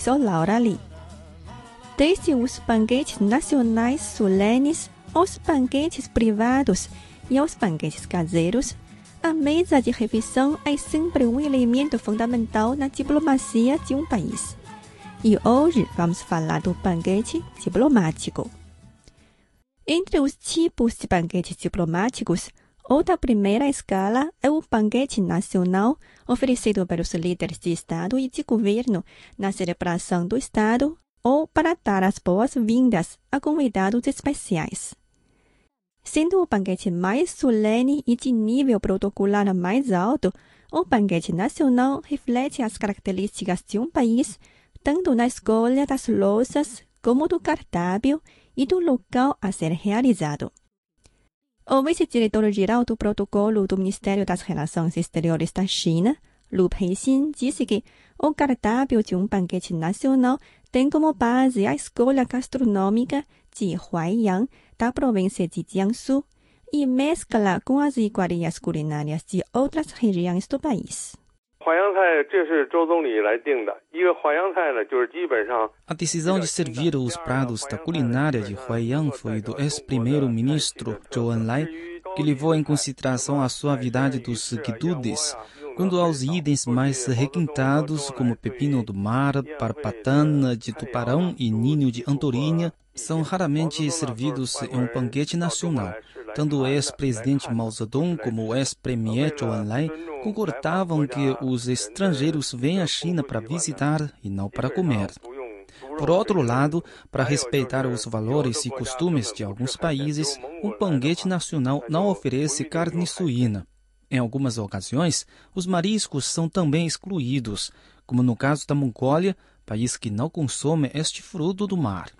Sou Laura Lee. Desde os banquetes nacionais solenes aos banquetes privados e aos banquetes caseiros, a mesa de refeição é sempre um elemento fundamental na diplomacia de um país. E hoje vamos falar do banquete diplomático. Entre os tipos de banquetes diplomáticos, o da primeira escala é o banquete nacional oferecido pelos líderes de Estado e de governo na celebração do Estado ou para dar as boas-vindas a convidados especiais. Sendo o banquete mais solene e de nível protocolar mais alto, o banquete nacional reflete as características de um país, tanto na escolha das louças como do cardápio e do local a ser realizado. O vice-diretor-geral do protocolo do Ministério das Relações Exteriores da China, Lu Peixin, disse que o cardápio de um banquete nacional tem como base a escolha gastronômica de Huaiyang, da província de Jiangsu, e mescla com as iguarias culinárias de outras regiões do país. A decisão de servir os prados da culinária de Huaiyang foi do ex-primeiro-ministro Zhou Enlai, que levou em consideração a suavidade dos quitudes. quando aos itens mais requintados, como pepino do mar, parpatana de tuparão e ninho de andorinha, são raramente servidos em um banquete nacional. Tanto o ex-presidente Mao Zedong como o ex-premier Zhou Enlai concordavam que os estrangeiros vêm à China para visitar e não para comer. Por outro lado, para respeitar os valores e costumes de alguns países, o banquete nacional não oferece carne suína. Em algumas ocasiões, os mariscos são também excluídos, como no caso da Mongólia, país que não consome este fruto do mar.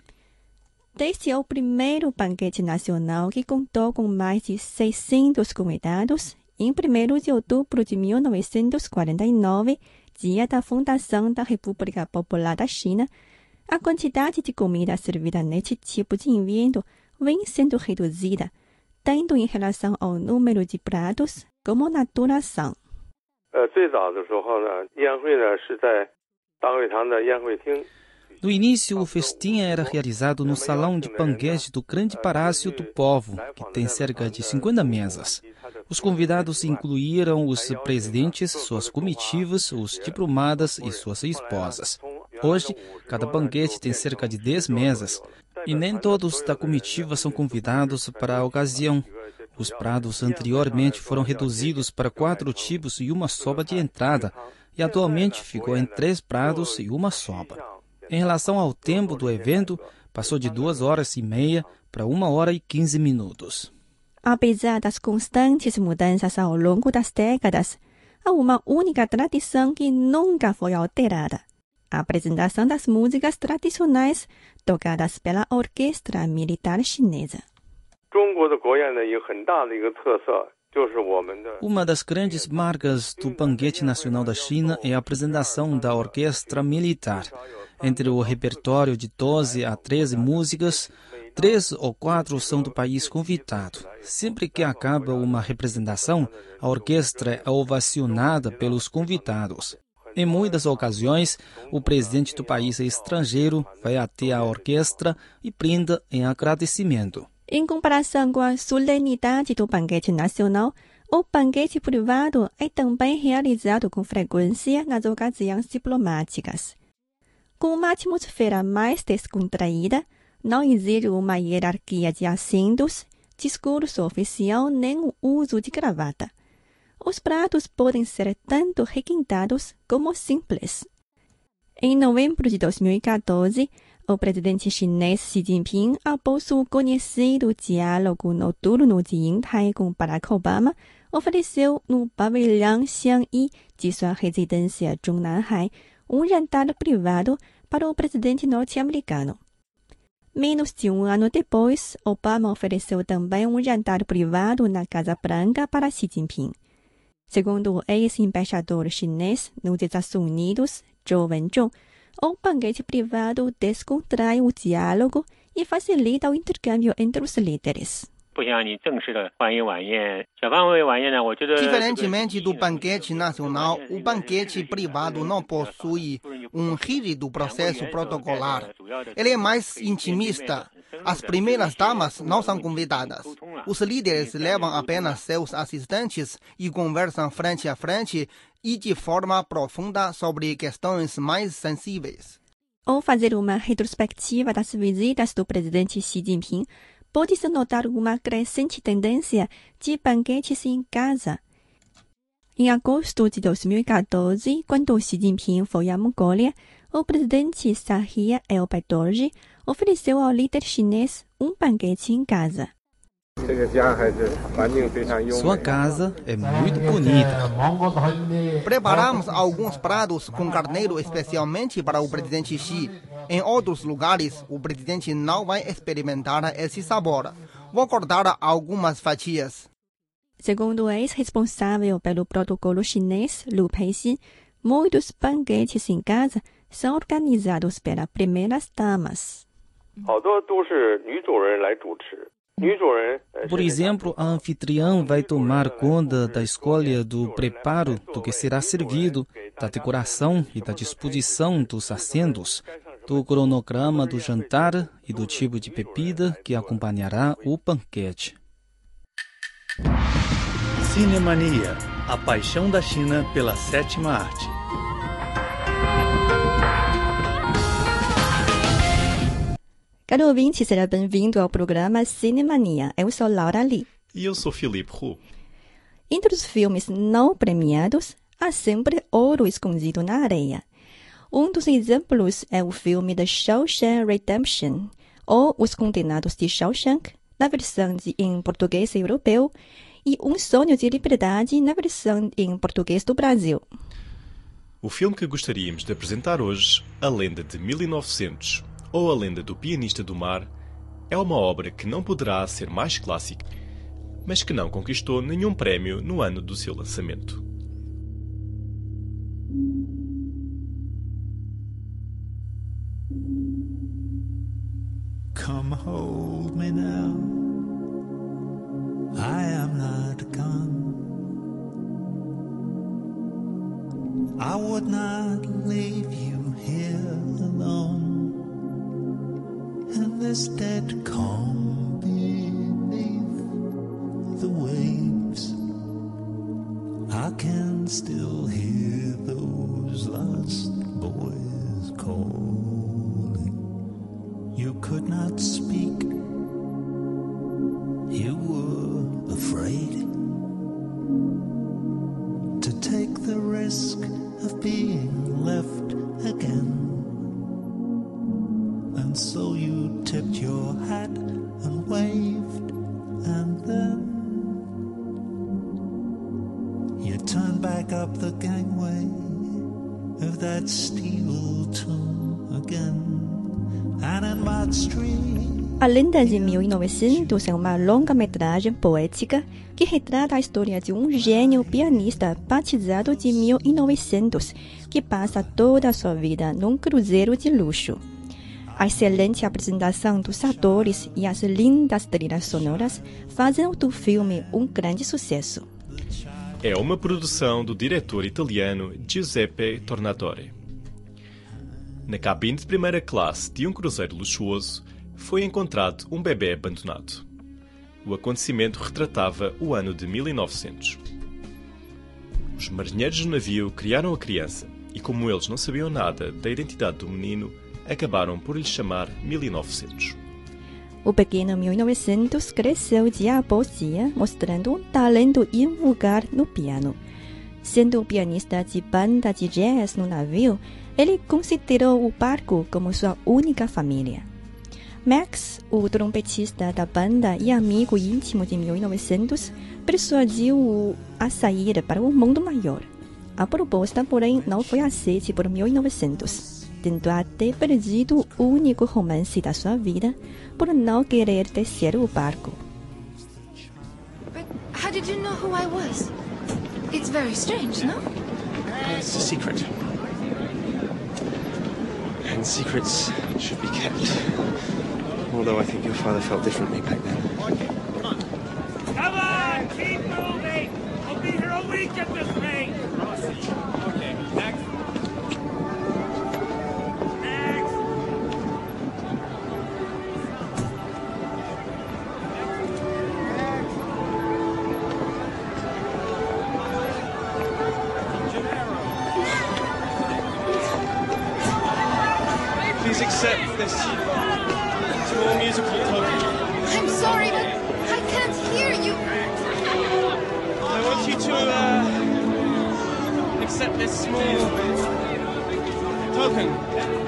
Desde o primeiro banquete nacional, que contou com mais de 600 convidados, em 1 de outubro de 1949, dia da fundação da República Popular da China, a quantidade de comida servida neste tipo de evento vem sendo reduzida, tanto em relação ao número de pratos como na duração. 呃，no início, o festim era realizado no salão de banquete do Grande Palácio do Povo, que tem cerca de 50 mesas. Os convidados incluíram os presidentes, suas comitivas, os diplomadas e suas esposas. Hoje, cada banquete tem cerca de 10 mesas e nem todos da comitiva são convidados para a ocasião. Os pratos anteriormente foram reduzidos para quatro tipos e uma sopa de entrada, e atualmente ficou em três pratos e uma sopa. Em relação ao tempo do evento, passou de duas horas e meia para uma hora e quinze minutos. Apesar das constantes mudanças ao longo das décadas, há uma única tradição que nunca foi alterada: a apresentação das músicas tradicionais tocadas pela Orquestra Militar Chinesa. 中国的国宴呢，有很大的一个特色，就是我们的 Uma das grandes marcas do Banquete Nacional da China é a apresentação da orquestra militar. Entre o repertório de 12 a 13 músicas, três ou quatro são do país convidado. Sempre que acaba uma representação, a orquestra é ovacionada pelos convidados. Em muitas ocasiões, o presidente do país estrangeiro vai até a orquestra e brinda em agradecimento. Em comparação com a solenidade do banquete nacional, o banquete privado é também realizado com frequência nas ocasiões diplomáticas. Com uma atmosfera mais descontraída, não exige uma hierarquia de assentos, discurso oficial nem o uso de gravata. Os pratos podem ser tanto requintados como simples. Em novembro de 2014, o presidente chinês Xi Jinping, após o conhecido diálogo noturno de Yingtai com Barack Obama, ofereceu no pavilhão Xiangyi de sua residência Zhongnanhai um jantar privado para o presidente norte-americano. Menos de um ano depois, Obama ofereceu também um jantar privado na Casa Branca para Xi Jinping. Segundo o ex-embaixador chinês nos Estados Unidos, Zhou Wenzhong, o banquete privado descontrai o diálogo e facilita o intercâmbio entre os líderes. Diferentemente do banquete nacional, o banquete privado não possui um rígido processo protocolar. Ele é mais intimista. As primeiras damas não são convidadas. Os líderes levam apenas seus assistentes e conversam frente a frente e de forma profunda sobre questões mais sensíveis. Ao fazer uma retrospectiva das visitas do presidente Xi Jinping, pode-se notar uma crescente tendência de banquetes em casa. Em agosto de 2014, quando Xi Jinping foi à Mongólia, o presidente Sahia El-Baidorji ofereceu ao líder chinês um banquete em casa. Sua 美。casa é muito bonita. Preparamos alguns pratos com carneiro especialmente para o presidente Xi. Em outros lugares, o presidente não vai experimentar esse sabor. Vou cortar algumas fatias. Segundo o ex-responsável pelo protocolo chinês, Lu Peixin, muitos banquetes em casa são organizados pelas primeiras damas. Por exemplo, a anfitriã vai tomar conta da escolha do preparo do que será servido, da decoração e da disposição dos assentos, do cronograma do jantar e do tipo de bebida que acompanhará o banquete. Cinemania, a paixão da China pela sétima arte. Caro ouvinte, seja bem-vindo ao programa Cinemania. Eu sou Laura Lee. E eu sou Filipe Hu. Entre os filmes não premiados, há sempre ouro escondido na areia. Um dos exemplos é o filme The Shawshank Redemption, ou Os Condenados de Shawshank, na versão de, em português europeu, e Um Sonho de Liberdade, na versão em português do Brasil. O filme que gostaríamos de apresentar hoje, A Lenda de 1900, ou A Lenda do Pianista do Mar, é uma obra que não poderá ser mais clássica, mas que não conquistou nenhum prémio no ano do seu lançamento. Come hold me now. I am not gone. I would not leave you this calm beneath the waves. I can still hear those lost boys calling. You could not speak. You turned back up the gangway of that steel tomb again. And in Mott Street. A Lenda de 1900 é uma longa-metragem poética que retrata a história de um gênio pianista batizado de 1900 que passa toda a sua vida num cruzeiro de luxo. A excelente apresentação dos atores e as lindas trilhas sonoras fazem do filme um grande sucesso. É uma produção do diretor italiano Giuseppe Tornatore. Na cabine de primeira classe de um cruzeiro luxuoso foi encontrado um bebê abandonado. O acontecimento retratava o ano de 1900. Os marinheiros do navio criaram a criança e, como eles não sabiam nada da identidade do menino, acabaram por lhe chamar 1900. O pequeno 1900 cresceu dia após dia, mostrando um talento invulgar no piano. Sendo pianista de banda de jazz no navio, ele considerou o barco como sua única família. Max, o trompetista da banda e amigo íntimo de 1900, persuadiu-o a sair para o mundo maior. A proposta, porém, não foi aceita por 1900. Tendo até perdido o único romance da sua vida por não querer descer o barco. But how did you know who I was? It's very strange, no? It's a secret. And secrets should be kept. Although I think your father felt differently back then. This small musical token. I'm sorry, but I can't hear you. I want you to uh, accept this small token.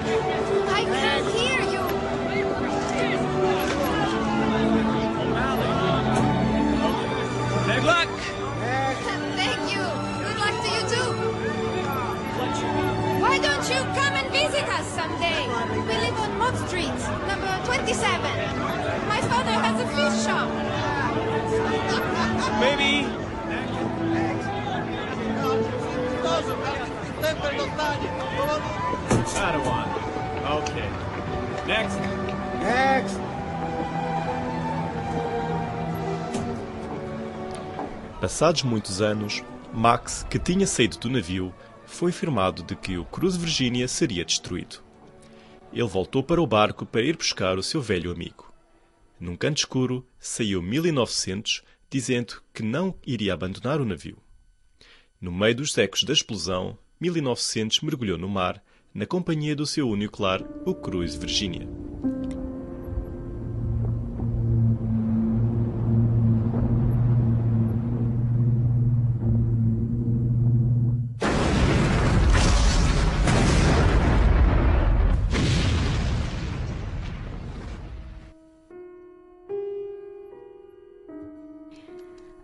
Next. Next. Passados muitos anos, Max, que tinha saído do navio, foi informado de que o Cruz Virginia seria destruído. Ele voltou para o barco para ir buscar o seu velho amigo. Num canto escuro, saiu 1900, dizendo que não iria abandonar o navio. No meio dos ecos da explosão, 1900 mergulhou no mar, na companhia do seu único lar, o Cruz Virginia.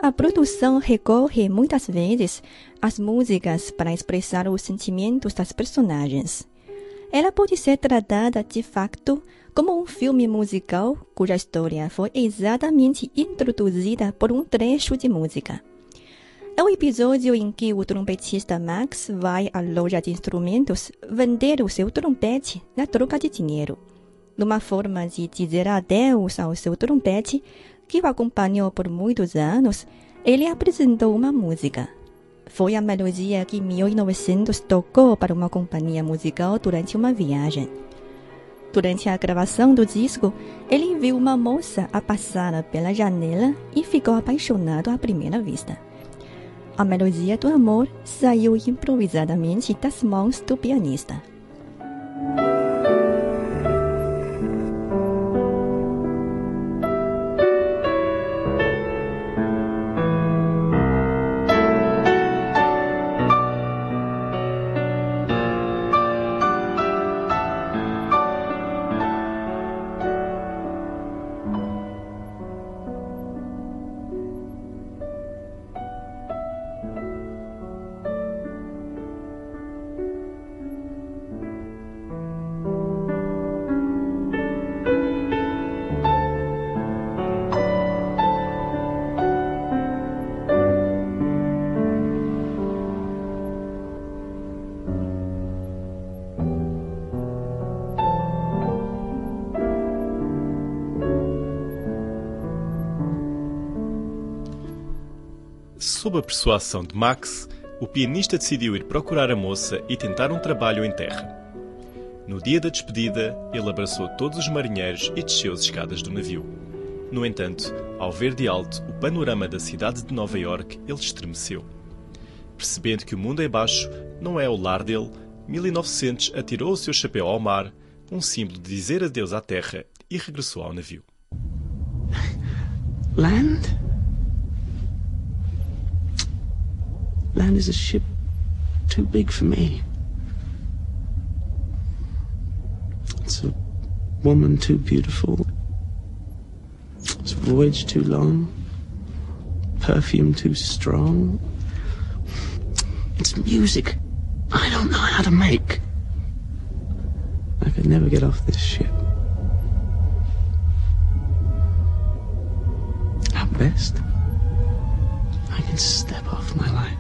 A produção recorre muitas vezes às músicas para expressar os sentimentos das personagens. Ela pode ser tratada de facto como um filme musical cuja história foi exatamente introduzida por um trecho de música. É o episódio em que o trompetista Max vai à loja de instrumentos vender o seu trompete na troca de dinheiro. Numa forma de dizer adeus ao seu trompete, que o acompanhou por muitos anos, ele apresentou uma música. Foi a melodia que em 1900 tocou para uma companhia musical durante uma viagem. Durante a gravação do disco, ele viu uma moça a passar pela janela e ficou apaixonado à primeira vista. A melodia do amor saiu improvisadamente das mãos do pianista. Sob a persuasão de Max, o pianista decidiu ir procurar a moça e tentar um trabalho em terra. No dia da despedida, ele abraçou todos os marinheiros e desceu as escadas do navio. No entanto, ao ver de alto o panorama da cidade de Nova York, ele estremeceu. Percebendo que o mundo embaixo não é o lar dele, 1900 atirou o seu chapéu ao mar, um símbolo de dizer adeus à terra, e regressou ao navio. Land? Land is a ship too big for me. It's a woman too beautiful. It's a voyage too long. Perfume too strong. It's music I don't know how to make. I could never get off this ship. At best, I can step off my life.